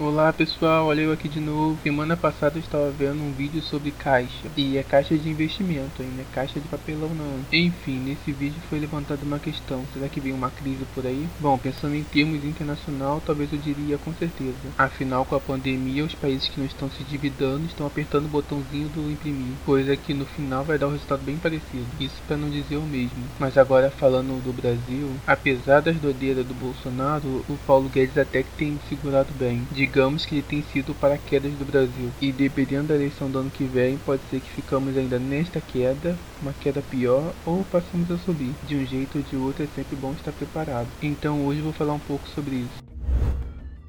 Olá pessoal, olha eu aqui de novo. Semana passada eu estava vendo um vídeo sobre caixa. E é caixa de investimento? Não é caixa de papelão não. Enfim, nesse vídeo foi levantada uma questão. Será que vem uma crise por aí? Bom, pensando em termos internacional, talvez eu diria com certeza. Afinal, com a pandemia, os países que não estão se endividando estão apertando o botãozinho do imprimir. Coisa que no final vai dar um resultado bem parecido. Isso para não dizer o mesmo. Mas agora falando do Brasil, apesar das doideiras do Bolsonaro, o Paulo Guedes até que tem segurado bem digamos que ele tem sido o paraquedas do Brasil. E dependendo da eleição do ano que vem, pode ser que ficamos ainda nesta queda, uma queda pior, ou passamos a subir. De um jeito ou de outro é sempre bom estar preparado. Então hoje vou falar um pouco sobre isso.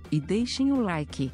E deixem o like.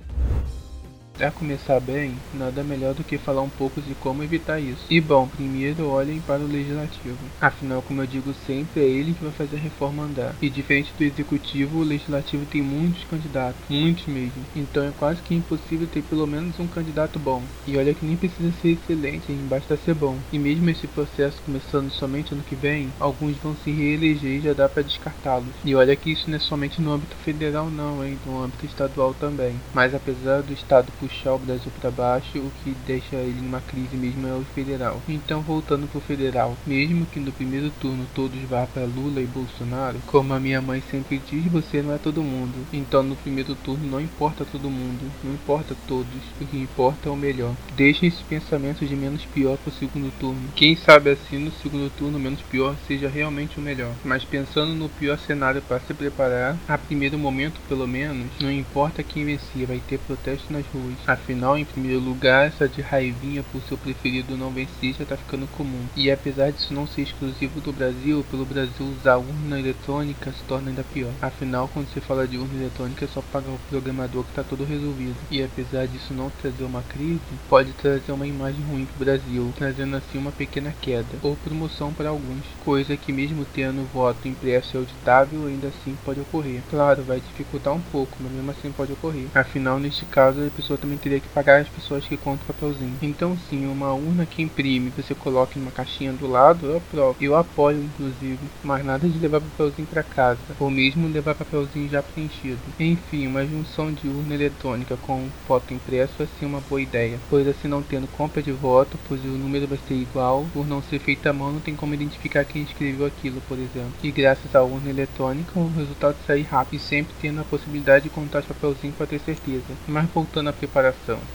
Para começar bem, nada melhor do que falar um pouco de como evitar isso. E bom, primeiro olhem para o legislativo. Afinal, como eu digo sempre, é ele que vai fazer a reforma andar. E diferente do executivo, o legislativo tem muitos candidatos, muitos mesmo. Então é quase que impossível ter pelo menos um candidato bom. E olha que nem precisa ser excelente, hein? basta ser bom. E mesmo esse processo começando somente ano que vem, alguns vão se reeleger e já dá para descartá-los. E olha que isso não é somente no âmbito federal não, hein? No âmbito estadual também. Mas apesar do estado puxar o Brasil para baixo, o que deixa ele numa crise mesmo é o federal. Então, voltando pro federal, mesmo que no primeiro turno todos vá para Lula e Bolsonaro, como a minha mãe sempre diz, você não é todo mundo. Então, no primeiro turno não importa todo mundo, não importa todos, o que importa é o melhor. Deixe esse pensamento de menos pior pro segundo turno. Quem sabe assim no segundo turno menos pior seja realmente o melhor. Mas pensando no pior cenário para se preparar, a primeiro momento pelo menos, não importa quem vencer, vai ter protesto nas ruas. Afinal, em primeiro lugar, essa de raivinha por seu preferido não vencer já tá ficando comum. E apesar disso não ser exclusivo do Brasil, pelo Brasil usar urna eletrônica se torna ainda pior. Afinal, quando se fala de urna eletrônica é só pagar o programador que tá todo resolvido. E apesar disso não trazer uma crise, pode trazer uma imagem ruim pro Brasil, trazendo assim uma pequena queda ou promoção para alguns, coisa que mesmo tendo voto impresso e auditável, ainda assim pode ocorrer. Claro, vai dificultar um pouco, mas mesmo assim pode ocorrer. Afinal, neste caso, a pessoa também teria que pagar as pessoas que contam o papelzinho. Então sim, uma urna que imprime, você coloca em uma caixinha do lado, eu aprovo. Eu apoio, inclusive, mas nada de levar papelzinho para casa, ou mesmo levar papelzinho já preenchido. Enfim, uma junção de urna eletrônica com voto impresso é sim uma boa ideia, pois assim não tendo compra de voto, pois o número vai ser igual, por não ser feita à mão não tem como identificar quem escreveu aquilo, por exemplo. E graças à urna eletrônica, o resultado sai rápido e sempre tendo a possibilidade de contar os papelzinhos para ter certeza. Mas voltando à.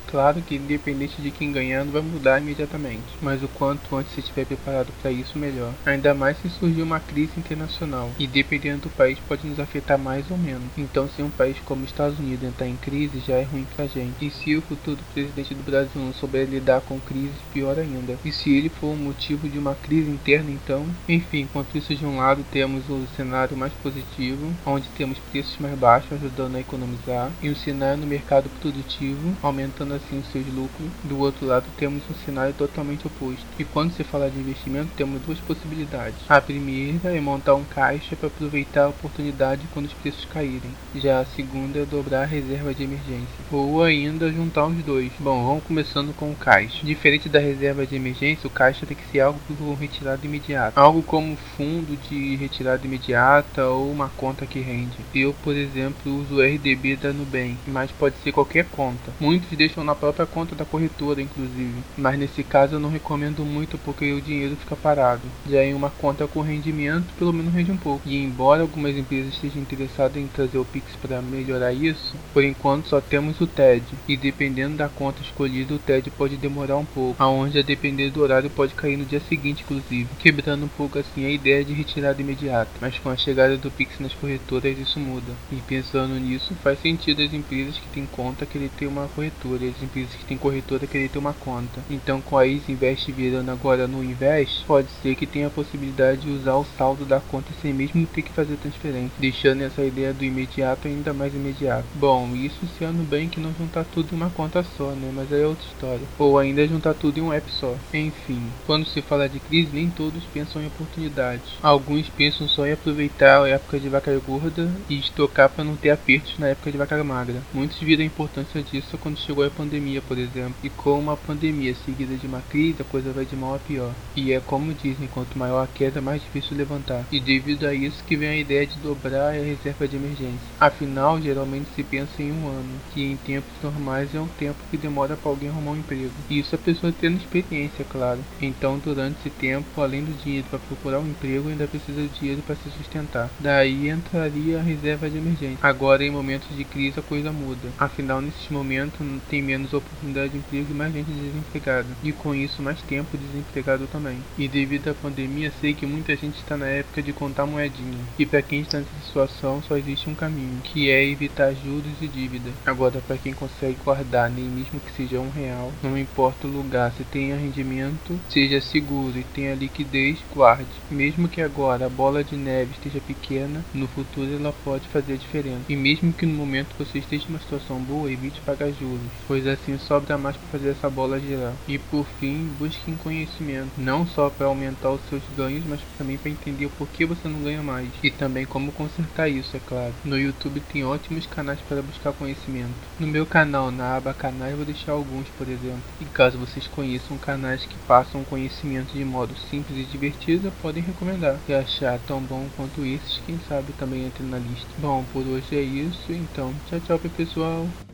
Claro que independente de quem ganhar não vai mudar imediatamente, mas o quanto antes você estiver preparado para isso melhor. Ainda mais se surgir uma crise internacional e dependendo do país pode nos afetar mais ou menos. Então se um país como os Estados Unidos entrar em crise já é ruim pra gente. E se o futuro presidente do Brasil não souber lidar com crise, pior ainda. E se ele for um motivo de uma crise interna então, enfim, enquanto isso de um lado temos o cenário mais positivo, onde temos preços mais baixos ajudando a economizar, e um cenário no mercado produtivo aumentando assim seus lucros. Do outro lado, temos um cenário totalmente oposto. E quando se fala de investimento, temos duas possibilidades. A primeira é montar um caixa para aproveitar a oportunidade quando os preços caírem. Já a segunda é dobrar a reserva de emergência. Ou ainda juntar os dois. Bom, vamos começando com o caixa. Diferente da reserva de emergência, o caixa tem que ser algo por retirada imediata. Algo como fundo de retirada imediata ou uma conta que rende. Eu, por exemplo, uso o RDB da Nubank, mas pode ser qualquer conta. Muitos deixam na própria conta da corretora, inclusive. Mas nesse caso eu não recomendo muito porque o dinheiro fica parado. Já em uma conta com rendimento, pelo menos rende um pouco. E embora algumas empresas estejam interessadas em trazer o Pix para melhorar isso, por enquanto só temos o TED. E dependendo da conta escolhida, o TED pode demorar um pouco, aonde a depender do horário pode cair no dia seguinte, inclusive, quebrando um pouco assim a ideia de retirada imediata. Mas com a chegada do Pix nas corretoras isso muda. E pensando nisso, faz sentido as empresas que têm conta querer ter uma corretora as empresas que têm corretora querer ter uma conta. Então com a Easy Invest virando agora no Invest, pode ser que tenha a possibilidade de usar o saldo da conta sem mesmo ter que fazer transferência, deixando essa ideia do imediato ainda mais imediato. Bom, isso se ano bem que não juntar tudo em uma conta só, né? Mas aí é outra história. Ou ainda juntar tudo em um app só. Enfim, quando se fala de crise, nem todos pensam em oportunidades. Alguns pensam só em aproveitar a época de vaca gorda e estocar para não ter apertos na época de vaca magra. Muitos viram a importância disso quando chegou a pandemia, por exemplo. E com uma pandemia seguida de uma crise, a coisa vai de mal a pior. E é como dizem, quanto maior a queda, mais difícil levantar. E devido a isso que vem a ideia de dobrar a reserva de emergência. Afinal, geralmente se pensa em um ano, que em tempos normais é um tempo que demora para alguém arrumar um emprego. E isso a pessoa tendo experiência, claro. Então, durante esse tempo, além do dinheiro para procurar um emprego, ainda precisa de dinheiro para se sustentar. Daí entraria a reserva de emergência. Agora, em momentos de crise, a coisa muda. Afinal, nesses momentos, tem menos oportunidade de emprego e mais gente desempregada. E com isso, mais tempo desempregado também. E devido à pandemia, sei que muita gente está na época de contar moedinha. E para quem está nessa situação, só existe um caminho, que é evitar juros e dívida. Agora, para quem consegue guardar, nem mesmo que seja um real, não importa o lugar, se tenha rendimento, seja seguro e tenha liquidez, guarde. Mesmo que agora a bola de neve esteja pequena, no futuro ela pode fazer a diferença. E mesmo que no momento você esteja em uma situação boa, evite pagar juros, pois assim sobra mais para fazer essa bola girar. E por fim, busque conhecimento, não só para aumentar os seus ganhos, mas também para entender o porquê você não ganha mais e também como consertar isso, é claro. No YouTube tem ótimos canais para buscar conhecimento. No meu canal, na aba canais, vou deixar alguns, por exemplo. E caso vocês conheçam canais que passam conhecimento de modo simples e divertido, podem recomendar. Se achar tão bom quanto esses, quem sabe também entre na lista. Bom, por hoje é isso, então tchau tchau pessoal.